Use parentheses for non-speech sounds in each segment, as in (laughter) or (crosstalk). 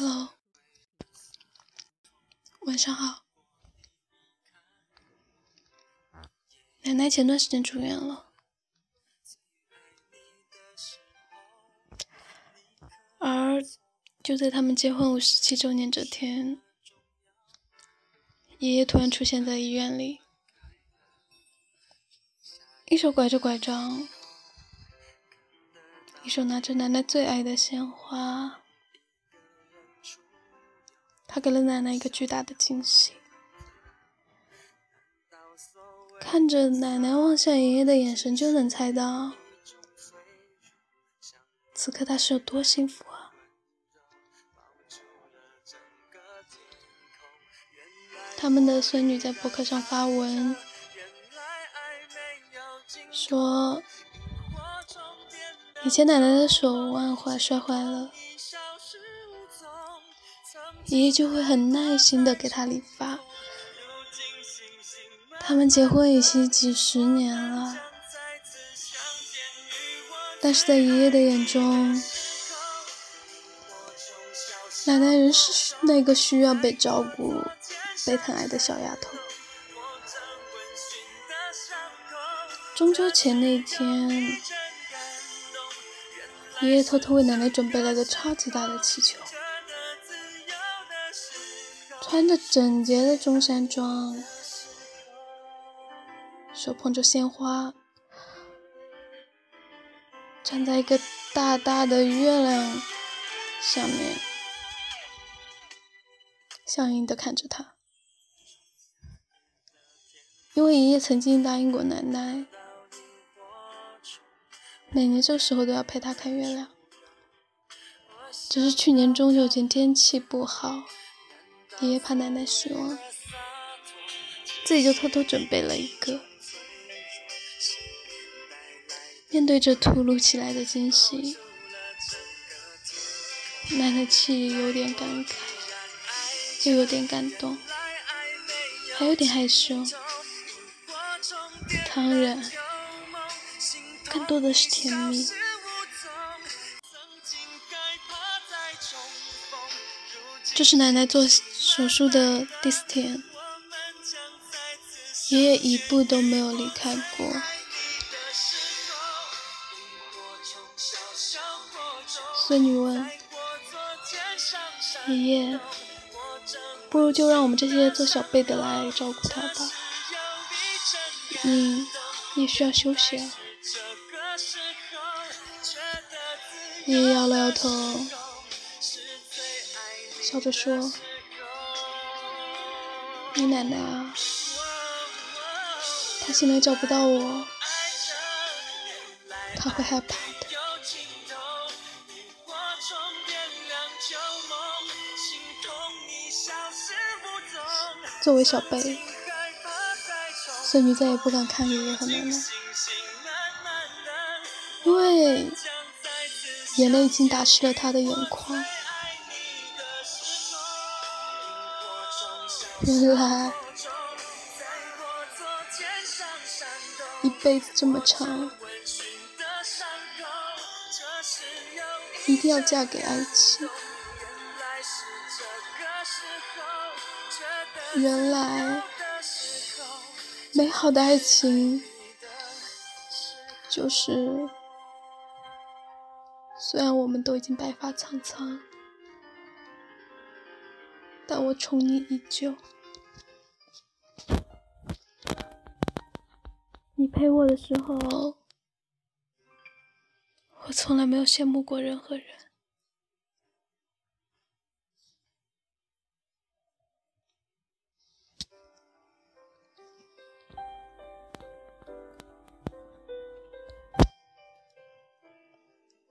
Hello，晚上好。奶奶前段时间住院了，而就在他们结婚五十七周年这天，爷爷突然出现在医院里，一手拐着拐杖，一手拿着奶奶最爱的鲜花。他给了奶奶一个巨大的惊喜。看着奶奶望向爷爷的眼神，就能猜到，此刻他是有多幸福啊！他们的孙女在博客上发文，说以前奶奶的手腕坏摔坏了，爷爷就会很耐心的给她理发。他们结婚已经几十年了，但是在爷爷的眼中，奶奶仍是那个需要被照顾、被疼爱的小丫头。中秋前那天，爷爷偷偷为奶奶准备了个超级大的气球，穿着整洁的中山装。手捧着鲜花，站在一个大大的月亮下面，相应的看着他。因为爷爷曾经答应过奶奶，每年这个时候都要陪他看月亮。只是去年中秋节天气不好，爷爷怕奶奶失望，自己就偷偷准备了一个。面对着突如其来的惊喜，奶奶气有点感慨，又有点感动，还有点害羞，当然，更多的是甜蜜。这是奶奶做手术的第四天，爷爷一步都没有离开过。孙女问爷爷：“不如就让我们这些做小辈的来照顾他吧，你也需要休息啊。”爷爷摇了摇头，笑着说：“你奶奶啊，她现在找不到我，她会害怕。”作为小辈，孙女再也不敢看爷爷和奶奶，因为眼泪已经打湿了她的眼眶。原 (laughs) 来一辈子这么长，一定要嫁给爱情。原来，美好的爱情就是，虽然我们都已经白发苍苍，但我宠你依旧。你陪我的时候，我从来没有羡慕过任何人。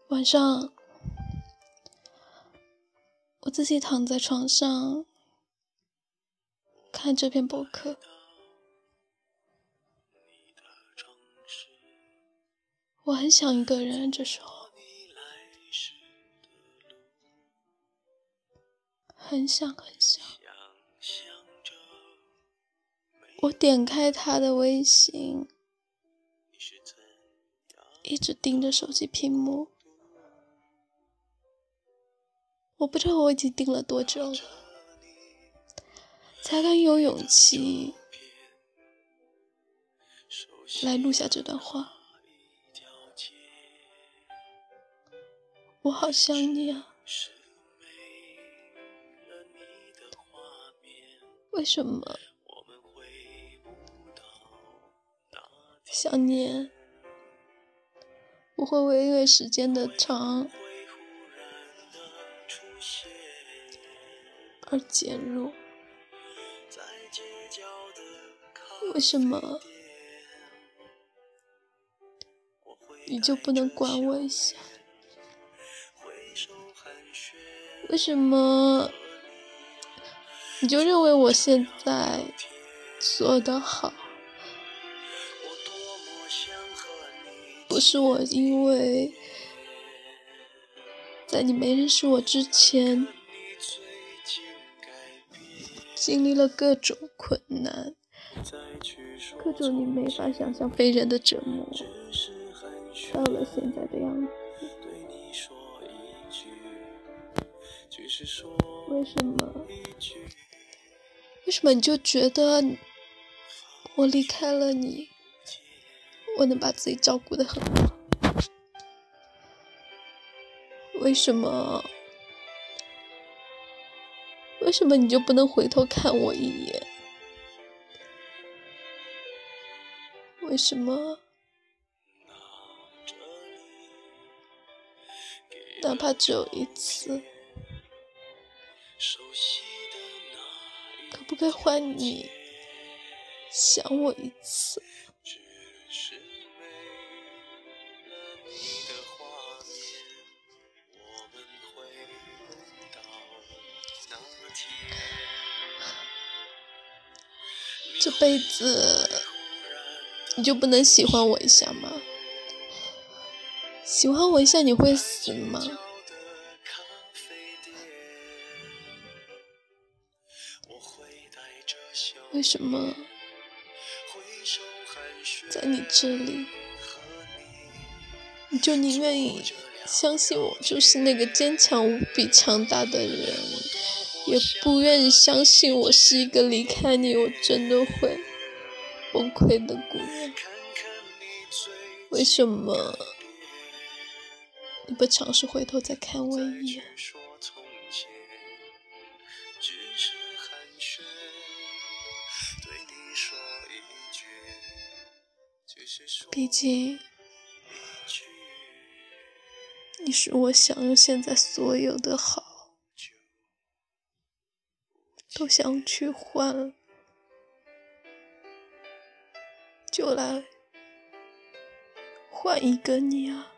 晚上，我自己躺在床上看这篇博客，我很想一个人。这时候，很想很想。我点开他的微信，一直盯着手机屏幕。我不知道我已经盯了多久了，才敢有勇气来录下这段话。我好想你啊！为什么想念不会因为时间的长而减弱？为什么你就不能管我一下？为什么你就认为我现在做的好？不是我因为在你没认识我之前，经历了各种困难，各种你没法想象非人的折磨，到了现在的样子。为什么？为什么你就觉得我离开了你，我能把自己照顾的很好？为什么？为什么你就不能回头看我一眼？为什么？哪怕只有一次？可不可以换你想我一次？这辈子你就不能喜欢我一下吗？喜欢我一下你会死吗？为什么在你这里，你就宁愿相信我就是那个坚强无比、强大的人，也不愿意相信我是一个离开你我真的会崩溃的姑娘？为什么你不尝试回头再看我一眼？毕竟，你是我想用现在所有的好，都想去换，就来换一个你啊！